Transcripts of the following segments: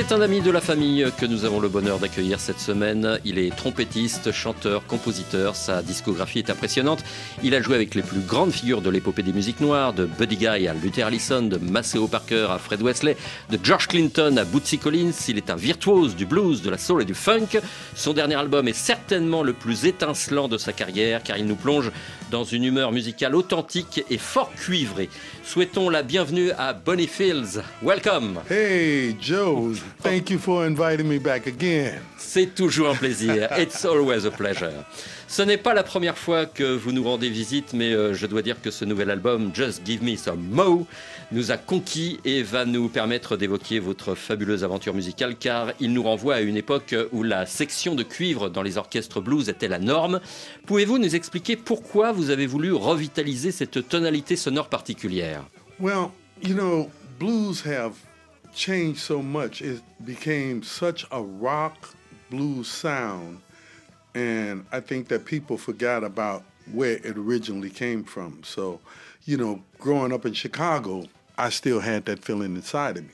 C'est un ami de la famille que nous avons le bonheur d'accueillir cette semaine. Il est trompettiste, chanteur, compositeur. Sa discographie est impressionnante. Il a joué avec les plus grandes figures de l'épopée des musiques noires, de Buddy Guy à Luther Allison, de Maceo Parker à Fred Wesley, de George Clinton à Bootsy Collins. Il est un virtuose du blues, de la soul et du funk. Son dernier album est certainement le plus étincelant de sa carrière car il nous plonge dans une humeur musicale authentique et fort cuivrée. Souhaitons la bienvenue à Bonnie Fields. Welcome! Hey, Joe, thank you for inviting me back again. C'est toujours un plaisir. It's always a pleasure. Ce n'est pas la première fois que vous nous rendez visite, mais euh, je dois dire que ce nouvel album, Just Give Me Some Mo, nous a conquis et va nous permettre d'évoquer votre fabuleuse aventure musicale, car il nous renvoie à une époque où la section de cuivre dans les orchestres blues était la norme. Pouvez-vous nous expliquer pourquoi vous avez voulu revitaliser cette tonalité sonore particulière? Well, you know, blues have changed so much. It became such a rock blues sound. And I think that people forgot about where it originally came from. So, you know, growing up in Chicago, I still had that feeling inside of me.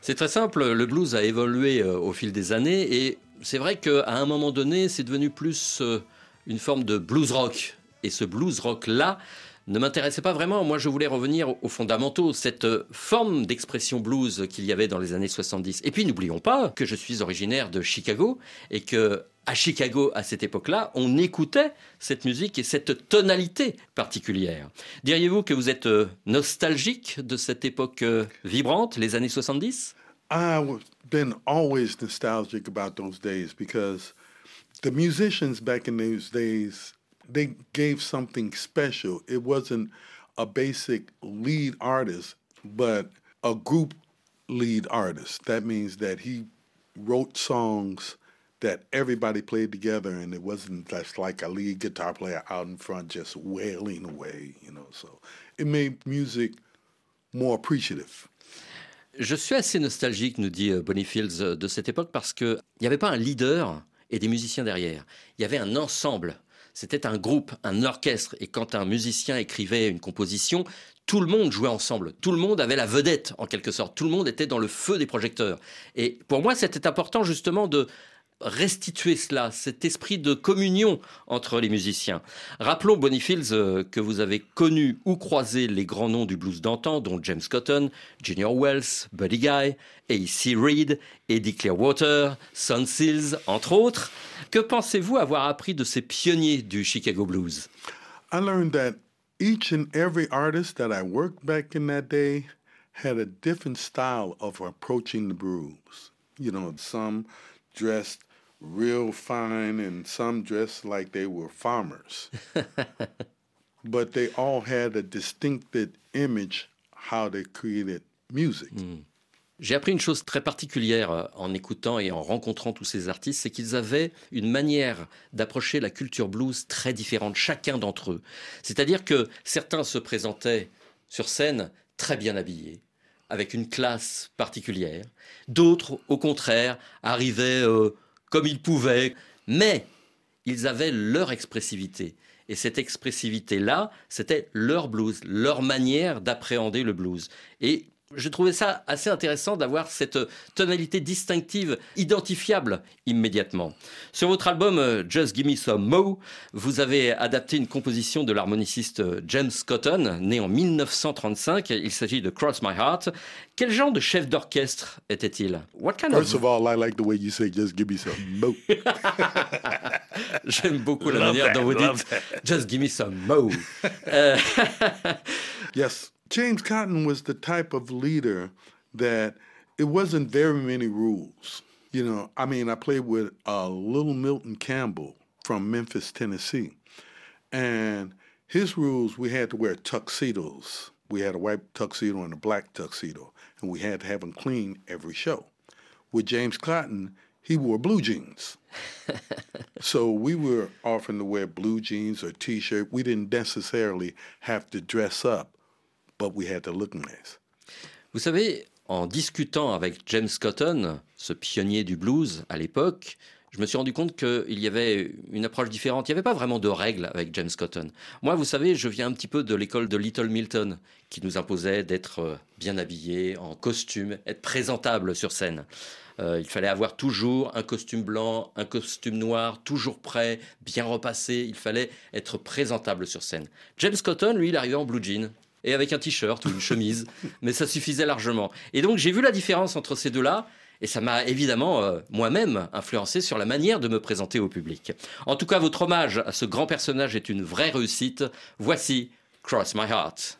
C'est très simple, le blues a évolué euh, au fil des années et c'est vrai qu'à un moment donné, c'est devenu plus euh, une forme de blues rock. Et ce blues rock-là ne m'intéressait pas vraiment. Moi, je voulais revenir aux fondamentaux, cette euh, forme d'expression blues qu'il y avait dans les années 70. Et puis, n'oublions pas que je suis originaire de Chicago et que à Chicago, à cette époque-là, on écoutait cette musique et cette tonalité particulière. Diriez-vous que vous êtes euh, nostalgique de cette époque euh, vibrante, les années 70 I've been always nostalgic about those days because the musicians back in those days they gave something special. It wasn't a basic lead artist, but a group lead artist. That means that he wrote songs that everybody played together and it wasn't just like a lead guitar player out in front just wailing away, you know. So it made music more appreciative. Je suis assez nostalgique, nous dit euh, Bonnie Fields, euh, de cette époque parce qu'il n'y avait pas un leader et des musiciens derrière. Il y avait un ensemble. C'était un groupe, un orchestre. Et quand un musicien écrivait une composition, tout le monde jouait ensemble. Tout le monde avait la vedette, en quelque sorte. Tout le monde était dans le feu des projecteurs. Et pour moi, c'était important justement de restituer cela, cet esprit de communion entre les musiciens. Rappelons, Bonifields, euh, que vous avez connu ou croisé les grands noms du blues d'antan, dont James Cotton, Junior Wells, Buddy Guy, A.C. Reed, Eddie Clearwater, Son Seals, entre autres. Que pensez-vous avoir appris de ces pionniers du Chicago Blues? I learned that each and every artist that I worked back in that day had a different style of approaching the blues. You know, some dressed real fine and some dressed like they were farmers. but they all had a distinctive image how they created music. J'ai appris une chose très particulière euh, en écoutant et en rencontrant tous ces artistes, c'est qu'ils avaient une manière d'approcher la culture blues très différente, chacun d'entre eux. C'est-à-dire que certains se présentaient sur scène très bien habillés, avec une classe particulière. D'autres, au contraire, arrivaient euh, comme ils pouvaient, mais ils avaient leur expressivité. Et cette expressivité-là, c'était leur blues, leur manière d'appréhender le blues. Et je trouvais ça assez intéressant d'avoir cette tonalité distinctive, identifiable immédiatement. Sur votre album euh, Just Give Me Some Mo, vous avez adapté une composition de l'harmoniciste euh, James Cotton, né en 1935. Il s'agit de Cross My Heart. Quel genre de chef d'orchestre était-il? What kind First of... all, I like the way you say, just give me some mo. J'aime beaucoup la manière dont vous dites Just Give Me Some Mo. Euh, Yes, James Cotton was the type of leader that it wasn't very many rules. You know, I mean, I played with uh, Little Milton Campbell from Memphis, Tennessee, and his rules we had to wear tuxedos. We had a white tuxedo and a black tuxedo, and we had to have them clean every show. With James Cotton, he wore blue jeans. so we were often to wear blue jeans or t-shirt. We didn't necessarily have to dress up, but we had to look. Vous savez, en discutant avec James Cotton, ce pionnier du blues à l'époque, je me suis rendu compte qu'il y avait une approche différente. Il n'y avait pas vraiment de règles avec James Cotton. Moi, vous savez, je viens un petit peu de l'école de Little Milton, qui nous imposait d'être euh, bien habillé, en costume, être présentable sur scène. Euh, il fallait avoir toujours un costume blanc, un costume noir, toujours prêt, bien repassé. Il fallait être présentable sur scène. James Cotton, lui, il arrivait en blue jean et avec un t-shirt ou une chemise, mais ça suffisait largement. Et donc j'ai vu la différence entre ces deux-là, et ça m'a évidemment euh, moi-même influencé sur la manière de me présenter au public. En tout cas, votre hommage à ce grand personnage est une vraie réussite. Voici Cross My Heart.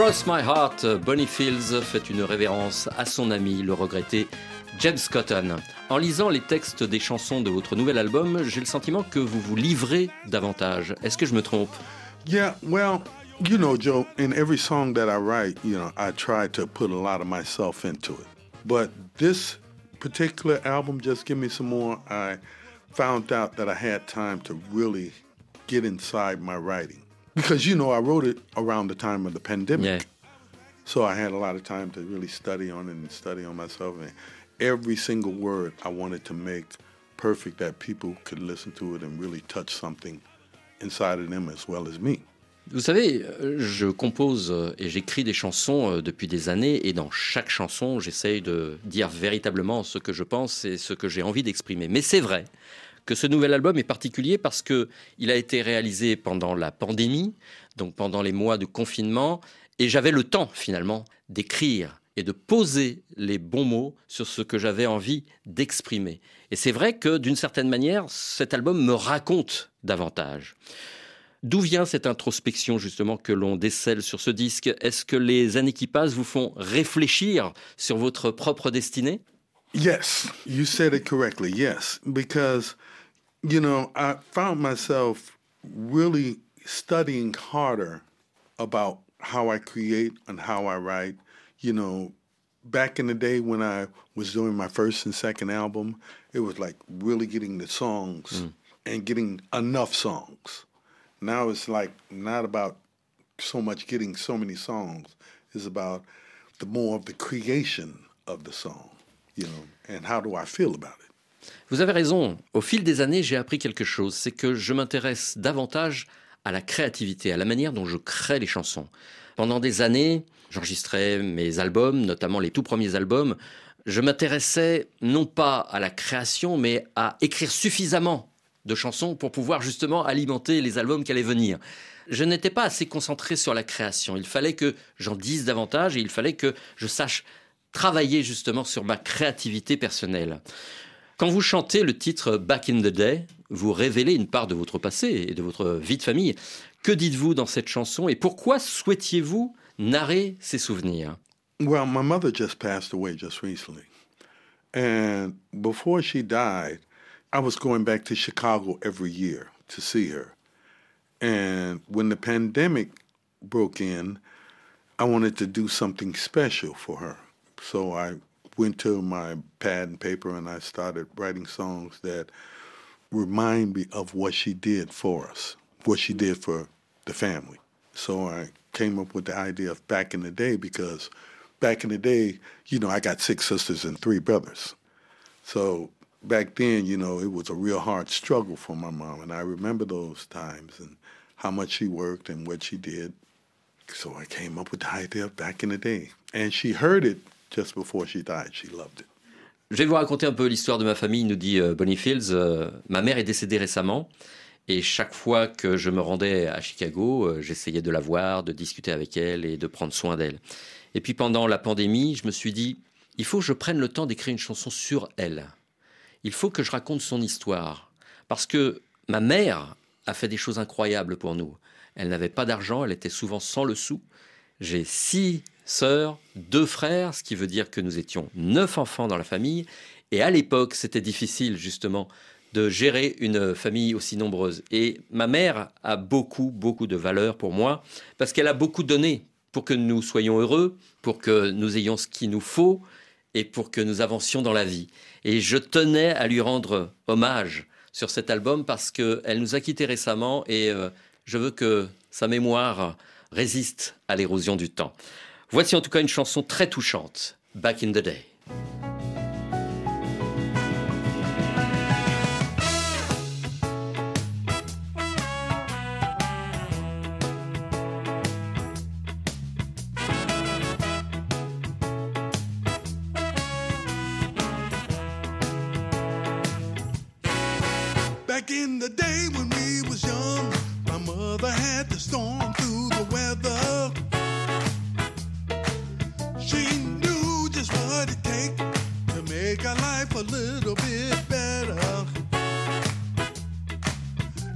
Cross My Heart, Bonnie Fields fait une révérence à son ami, le regretté James Cotton. En lisant les textes des chansons de votre nouvel album, j'ai le sentiment que vous vous livrez davantage. Est-ce que je me trompe? Yeah, well, you know, Joe, in every song that I write, you know, I try to put a lot of myself into it. But this particular album, Just Give Me Some More, I found out that I had time to really get inside my writing. Because, you know, I wrote it around the time of the pandemic. Yeah. So I had a lot of time to really study on it and study on myself. And every single word I wanted to make perfect that people could listen to it and really touch something inside of them as well as me. Vous savez, euh, je compose euh, et j'écris des chansons euh, depuis des années et dans chaque chanson, j'essaye de dire véritablement ce que je pense et ce que j'ai envie d'exprimer. Mais c'est vrai que ce nouvel album est particulier parce que il a été réalisé pendant la pandémie, donc pendant les mois de confinement, et j'avais le temps finalement d'écrire et de poser les bons mots sur ce que j'avais envie d'exprimer. Et c'est vrai que d'une certaine manière, cet album me raconte davantage. D'où vient cette introspection justement que l'on décèle sur ce disque? Est-ce que les années qui passent vous font réfléchir sur votre propre destinée? Yes, you said it correctly. Yes, because, you know, I found myself really studying harder about how I create and how I write. You know, back in the day when I was doing my first and second album, it was like really getting the songs mm. and getting enough songs. Now it's like not about so much getting so many songs. It's about the more of the creation of the song, you know, and how do I feel about it. Vous avez raison. Au fil des années, j'ai appris quelque chose. C'est que je m'intéresse davantage à la créativité, à la manière dont je crée les chansons. Pendant des années, j'enregistrais mes albums, notamment les tout premiers albums. Je m'intéressais non pas à la création, mais à écrire suffisamment de chansons pour pouvoir justement alimenter les albums qui allaient venir. Je n'étais pas assez concentré sur la création. Il fallait que j'en dise davantage et il fallait que je sache travailler justement sur ma créativité personnelle. Quand vous chantez le titre Back in the Day, vous révélez une part de votre passé et de votre vie de famille. Que dites-vous dans cette chanson et pourquoi souhaitiez-vous narrer ces souvenirs? Well, my mother just passed away just recently. And before she died, I was going back to Chicago every year to see her. And when the pandemic broke in, I wanted to do something special for her. So I went to my pad and paper and I started writing songs that remind me of what she did for us, what she did for the family. So I came up with the idea of back in the day because back in the day, you know, I got six sisters and three brothers. So back then, you know, it was a real hard struggle for my mom. And I remember those times and how much she worked and what she did. So I came up with the idea of back in the day. And she heard it just before she died. She loved it. Je vais vous raconter un peu l'histoire de ma famille, nous dit euh, Bonnie Fields. Euh, ma mère est décédée récemment. Et chaque fois que je me rendais à Chicago, euh, j'essayais de la voir, de discuter avec elle et de prendre soin d'elle. Et puis pendant la pandémie, je me suis dit, il faut que je prenne le temps d'écrire une chanson sur elle. Il faut que je raconte son histoire. Parce que ma mère a fait des choses incroyables pour nous. Elle n'avait pas d'argent, elle était souvent sans le sou. J'ai six sœurs, deux frères, ce qui veut dire que nous étions neuf enfants dans la famille. Et à l'époque, c'était difficile justement de gérer une famille aussi nombreuse. Et ma mère a beaucoup, beaucoup de valeur pour moi, parce qu'elle a beaucoup donné pour que nous soyons heureux, pour que nous ayons ce qu'il nous faut et pour que nous avancions dans la vie. Et je tenais à lui rendre hommage sur cet album parce qu'elle nous a quittés récemment et euh, je veux que sa mémoire résiste à l'érosion du temps. Voici en tout cas une chanson très touchante, Back in the Day. Back in the day when we was young, my mother had to storm through the weather. She knew just what it take to make our life a little bit better.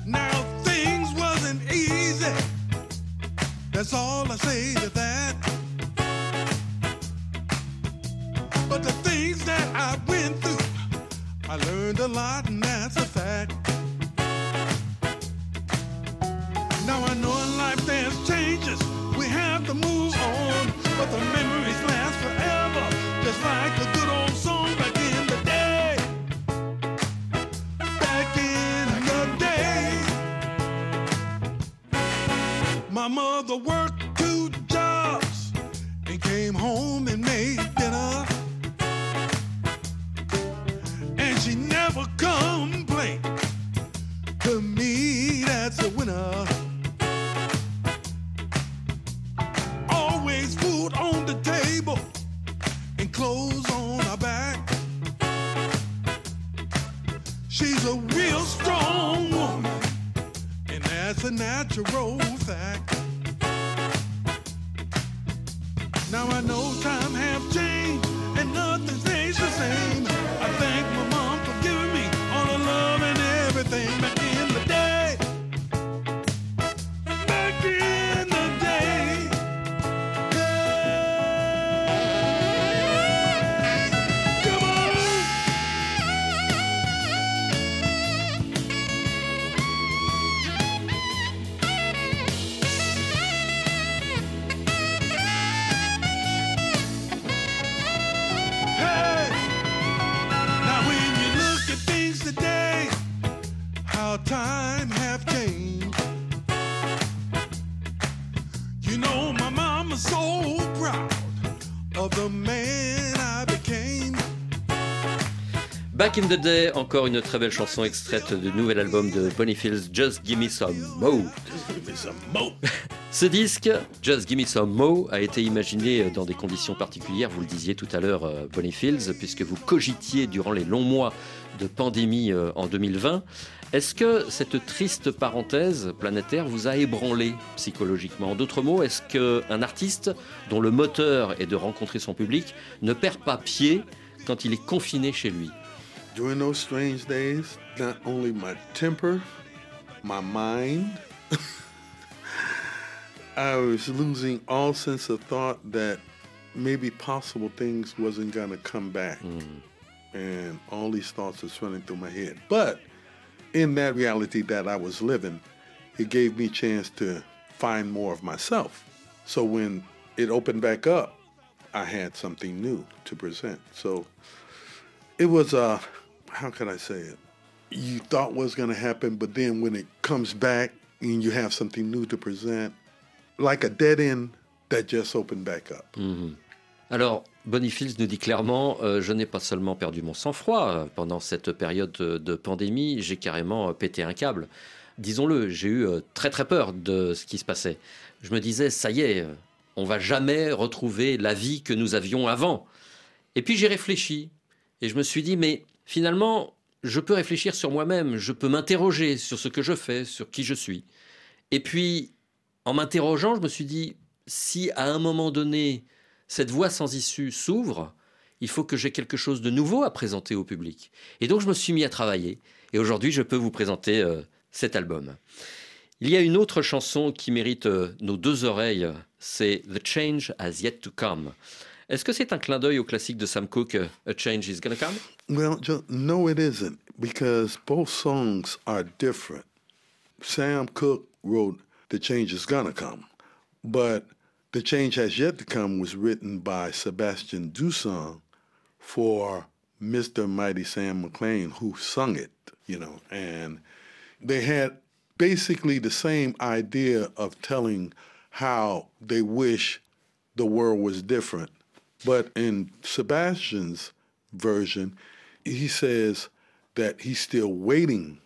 Now things wasn't easy. That's all I say to that. But the things that I went through, I learned a lot, and that's a fact. Now I know in life there's changes. We have to move on but the memories last forever, just like a good old song back in the day. Back in the day, my mother worked two jobs and came home and made Back in the Day, encore une très belle chanson extraite du nouvel album de Bonnie Fields, Just Give Me Some Mo. Ce disque, Just Give Me Some Mo, a été imaginé dans des conditions particulières, vous le disiez tout à l'heure, euh, Bonnie Fields, puisque vous cogitiez durant les longs mois de pandémie euh, en 2020. Est-ce que cette triste parenthèse planétaire vous a ébranlé psychologiquement? En d'autres mots, est-ce qu'un artiste dont le moteur est de rencontrer son public ne perd pas pied quand il est confiné chez lui? During those strange days, not only my temper, my mind, I was losing all sense of thought that maybe possible things wasn't gonna come back. And all these thoughts was running through my head. But in that reality that I was living, it gave me a chance to find more of myself. So when it opened back up, I had something new to present. So it was uh how can I say it? You thought was gonna happen, but then when it comes back and you have something new to present, like a dead end that just opened back up. Alors, Fields nous dit clairement euh, Je n'ai pas seulement perdu mon sang-froid euh, pendant cette période de, de pandémie, j'ai carrément euh, pété un câble. Disons-le, j'ai eu euh, très très peur de ce qui se passait. Je me disais Ça y est, euh, on va jamais retrouver la vie que nous avions avant. Et puis j'ai réfléchi et je me suis dit Mais finalement, je peux réfléchir sur moi-même, je peux m'interroger sur ce que je fais, sur qui je suis. Et puis, en m'interrogeant, je me suis dit Si à un moment donné, cette voie sans issue s'ouvre, il faut que j'ai quelque chose de nouveau à présenter au public. Et donc je me suis mis à travailler. Et aujourd'hui, je peux vous présenter euh, cet album. Il y a une autre chanson qui mérite euh, nos deux oreilles, c'est The Change Has Yet to Come. Est-ce que c'est un clin d'œil au classique de Sam Cooke, A Change Is Gonna Come Well, no, it isn't, because both songs are different. Sam Cooke wrote The Change Is Gonna Come, but The Change Has Yet to Come was written by Sebastian Dusson for Mr. Mighty Sam McLean, who sung it, you know, and they had basically the same idea of telling how they wish the world was different. But in Sebastian's version, he says that he's still waiting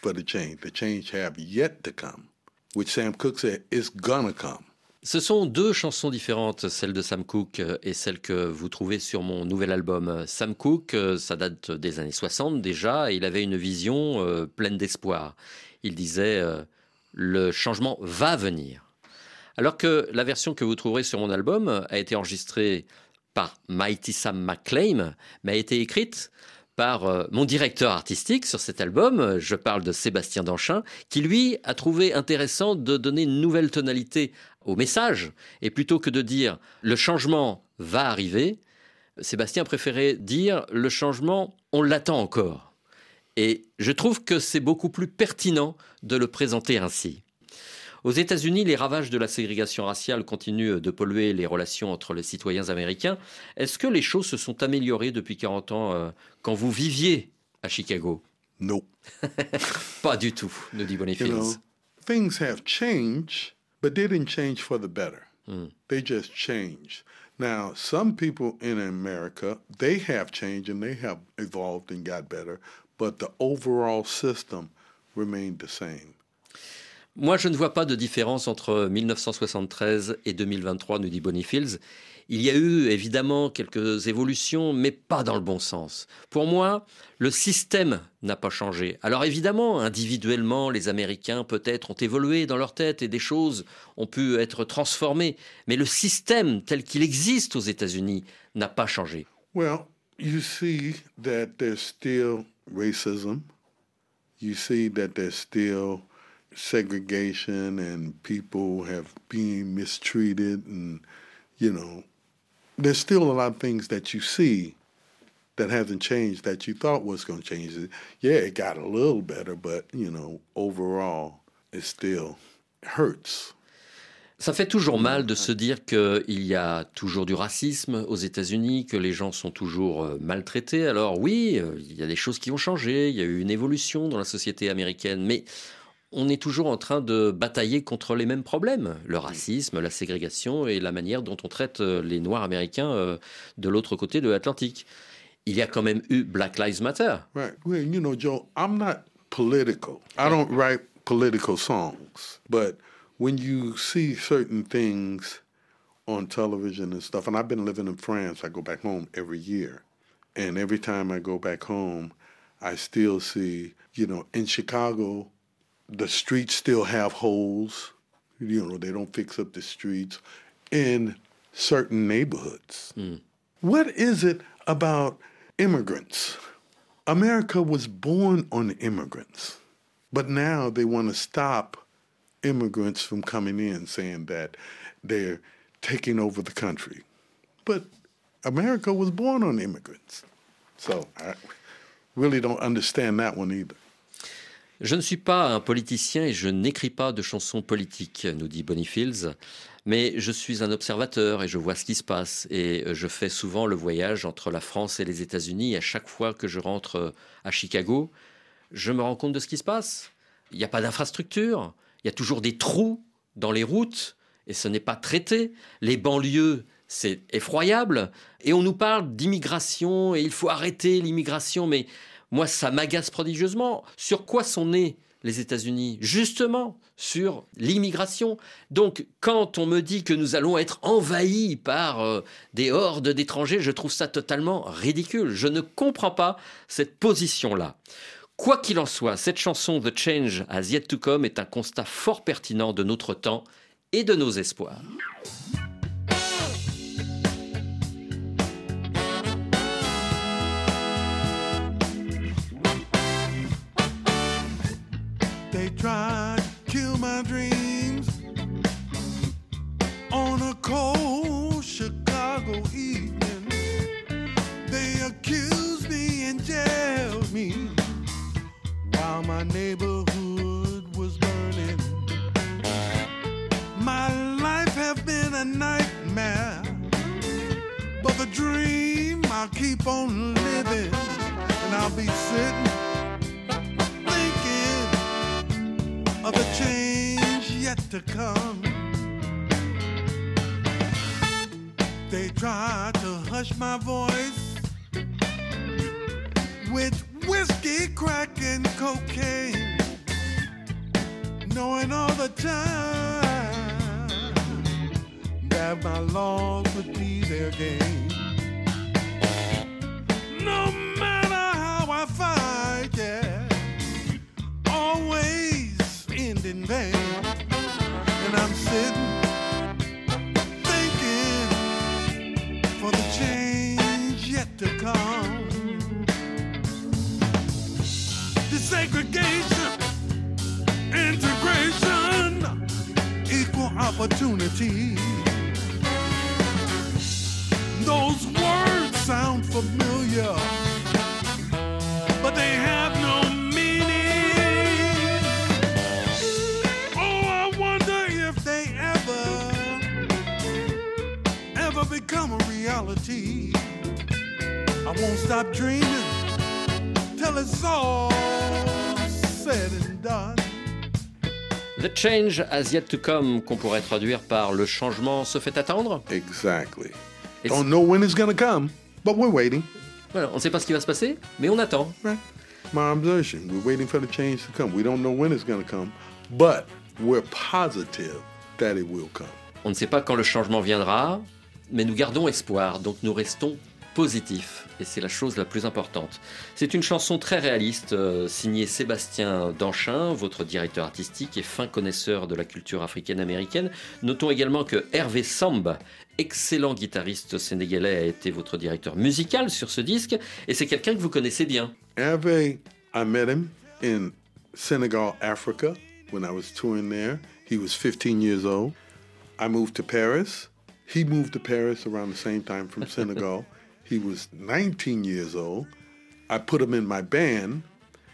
for the change. The change have yet to come, which Sam Cooke said is gonna come. Ce sont deux chansons différentes, celle de Sam Cooke et celle que vous trouvez sur mon nouvel album. Sam Cooke, euh, ça date des années 60 déjà, et il avait une vision euh, pleine d'espoir. Il disait euh, le changement va venir. Alors que la version que vous trouverez sur mon album a été enregistrée par Mighty Sam McClaim, mais a été écrite par euh, mon directeur artistique sur cet album, je parle de Sébastien Danchin, qui lui a trouvé intéressant de donner une nouvelle tonalité au message, et plutôt que de dire le changement va arriver, Sébastien préférait dire le changement, on l'attend encore. Et je trouve que c'est beaucoup plus pertinent de le présenter ainsi. Aux États-Unis, les ravages de la ségrégation raciale continuent de polluer les relations entre les citoyens américains. Est-ce que les choses se sont améliorées depuis 40 ans euh, quand vous viviez à Chicago? Nope. Pas du tout, nous dit You Bonifield. know, things have changed, but they didn't change for the better. They just changed. Now, some people in America, they have changed and they have evolved and got better, but the overall system remained the same. Moi, je ne vois pas de différence entre 1973 et 2023, nous dit Bonifields. Il y a eu évidemment quelques évolutions, mais pas dans le bon sens. Pour moi, le système n'a pas changé. Alors évidemment, individuellement, les Américains peut-être ont évolué dans leur tête et des choses ont pu être transformées, mais le système tel qu'il existe aux États-Unis n'a pas changé. Well, you see that there's still racism. You see that there's still segregation and people have been mistreated and you know there's still a lot of things that you see that hasn't changed that you thought was going to change. Yeah, it got a little better, but you know, overall it still hurts. Ça fait toujours mal de se dire qu'il y a toujours du racisme aux États-Unis, que les gens sont toujours euh, maltraités. Alors oui, euh, il y a des choses qui ont changé, il y a eu une évolution dans la société américaine, mais on est toujours en train de batailler contre les mêmes problèmes, le racisme, la ségrégation et la manière dont on traite euh, les Noirs américains euh, de l'autre côté de l'Atlantique. Il y a quand même eu Black Lives Matter. Right. Well, you know, Joe, I'm not political. I don't write political songs. But when you see certain things on television and stuff, and I've been living in France, I go back home every year. And every time I go back home, I still see, you know, in Chicago, the streets still have holes. You know, they don't fix up the streets in certain neighborhoods. Hmm. What is it about immigrants? America was born on immigrants, but now they want to stop immigrants from coming in, saying that they're taking over the country. But America was born on immigrants. So I really don't understand that one either. Je ne suis pas un politicien et je n'écris pas de chansons politiques, nous dit Bonifields, mais je suis un observateur et je vois ce qui se passe. Et je fais souvent le voyage entre la France et les États-Unis. À chaque fois que je rentre à Chicago, je me rends compte de ce qui se passe. Il n'y a pas d'infrastructure, il y a toujours des trous dans les routes et ce n'est pas traité. Les banlieues, c'est effroyable. Et on nous parle d'immigration et il faut arrêter l'immigration, mais moi, ça m'agace prodigieusement. Sur quoi sont nés les États-Unis? Justement sur l'immigration. Donc, quand on me dit que nous allons être envahis par euh, des hordes d'étrangers, je trouve ça totalement ridicule. Je ne comprends pas cette position-là. Quoi qu'il en soit, cette chanson The Change Has Yet to Come est un constat fort pertinent de notre temps et de nos espoirs. eternity. Change has yet to come, qu'on pourrait traduire par le changement se fait attendre. Exactly. It's- Don't know when it's gonna come, but we're waiting. Voilà, on ne sait pas ce qui va se passer, mais on attend. Right. My observation. We're waiting for the change to come. We don't know when it's gonna come, but we're positive that it will come. On ne sait pas quand le changement viendra, mais nous gardons espoir, donc nous restons positifs. Et c'est la chose la plus importante. C'est une chanson très réaliste, euh, signée Sébastien Danchin, votre directeur artistique et fin connaisseur de la culture africaine-américaine. Notons également que Hervé Samb, excellent guitariste sénégalais, a été votre directeur musical sur ce disque. Et c'est quelqu'un que vous connaissez bien. Hervé, I met him in Senegal, Africa, when I was touring there. He was 15 years old. I moved to Paris. He moved to Paris around the same time from Senegal. He was 19 years old. I put him in my band.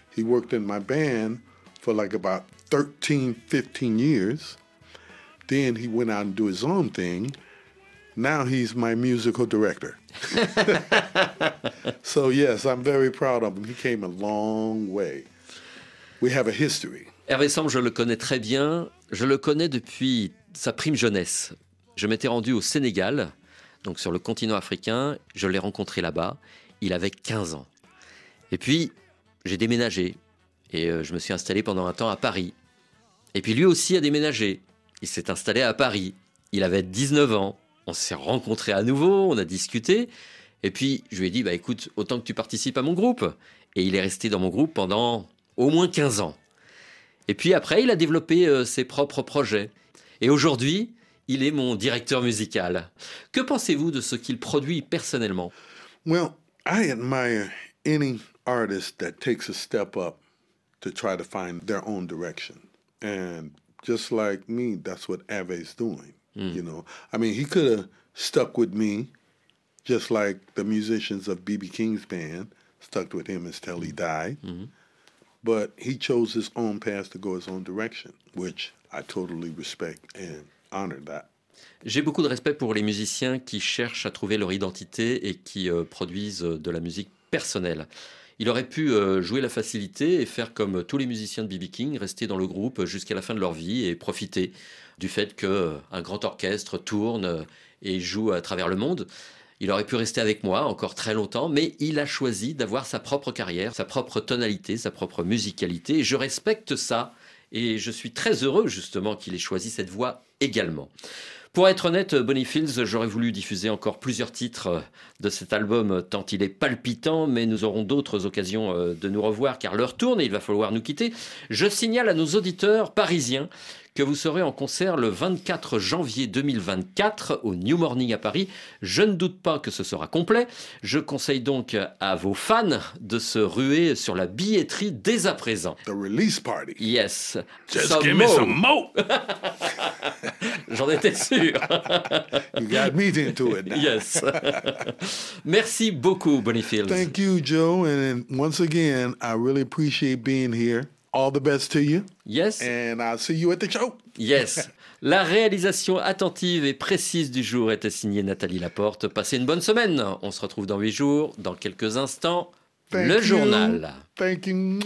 He worked in my band for like about 13, 15 years. Then he went out and do his own thing. Now he's my musical director. so yes, I'm very proud of him. He came a long way. We have a history. Hervé Samb, je le connais très bien. Je le connais depuis sa prime jeunesse. Je m'étais rendu au Sénégal, donc sur le continent africain. Je l'ai rencontré là-bas. Il avait 15 ans. Et puis, j'ai déménagé. Et euh, je me suis installé pendant un temps à Paris. Et puis lui aussi a déménagé. Il s'est installé à Paris. Il avait 19 ans. On s'est rencontrés à nouveau, on a discuté. Et puis, je lui ai dit, bah écoute, autant que tu participes à mon groupe. Et il est resté dans mon groupe pendant au moins 15 ans. Et puis après, il a développé euh, ses propres projets. Et aujourd'hui, il est mon directeur musical. Que pensez-vous de ce qu'il produit personnellement Well, I admire any artist that takes a step up to try to find their own direction. And just like me, that's what Ave's doing. Hmm. You know, I mean, he could have stuck with me, just like the musicians of BB King's band stuck with him until he hmm. died. Hmm. But he chose his own path to go his own direction, which I totally respect and J'ai beaucoup de respect pour les musiciens qui cherchent à trouver leur identité et qui euh, produisent euh, de la musique personnelle. Il aurait pu euh, jouer la facilité et faire comme tous les musiciens de BB King, rester dans le groupe jusqu'à la fin de leur vie et profiter du fait qu'un grand orchestre tourne euh, et joue à travers le monde. Il aurait pu rester avec moi encore très longtemps, mais il a choisi d'avoir sa propre carrière, sa propre tonalité, sa propre musicalité. Je respecte ça et je suis très heureux justement qu'il ait choisi cette voie également. Pour être honnête, Bonnie Fields, j'aurais voulu diffuser encore plusieurs titres de cet album tant il est palpitant, mais nous aurons d'autres occasions euh, de nous revoir car l'heure tourne et il va falloir nous quitter. Je signale à nos auditeurs parisiens que vous serez en concert le 24 janvier 2024 au New Morning à Paris. Je ne doute pas que ce sera complet. Je conseille donc à vos fans de se ruer sur la billetterie dès à présent. The release party. Yes. Just Some give me some more. J'en étais sûr. You got me into it now. Yes. Merci beaucoup, Bonnie Fields. Thank you, Joe. And once again, I really appreciate being here. All the best to you. Yes. And I'll see you at the show. Yes. La réalisation attentive et précise du jour était signée Nathalie Laporte. Passez une bonne semaine. On se retrouve dans huit jours, dans quelques instants. Thank le you. journal. Thank you.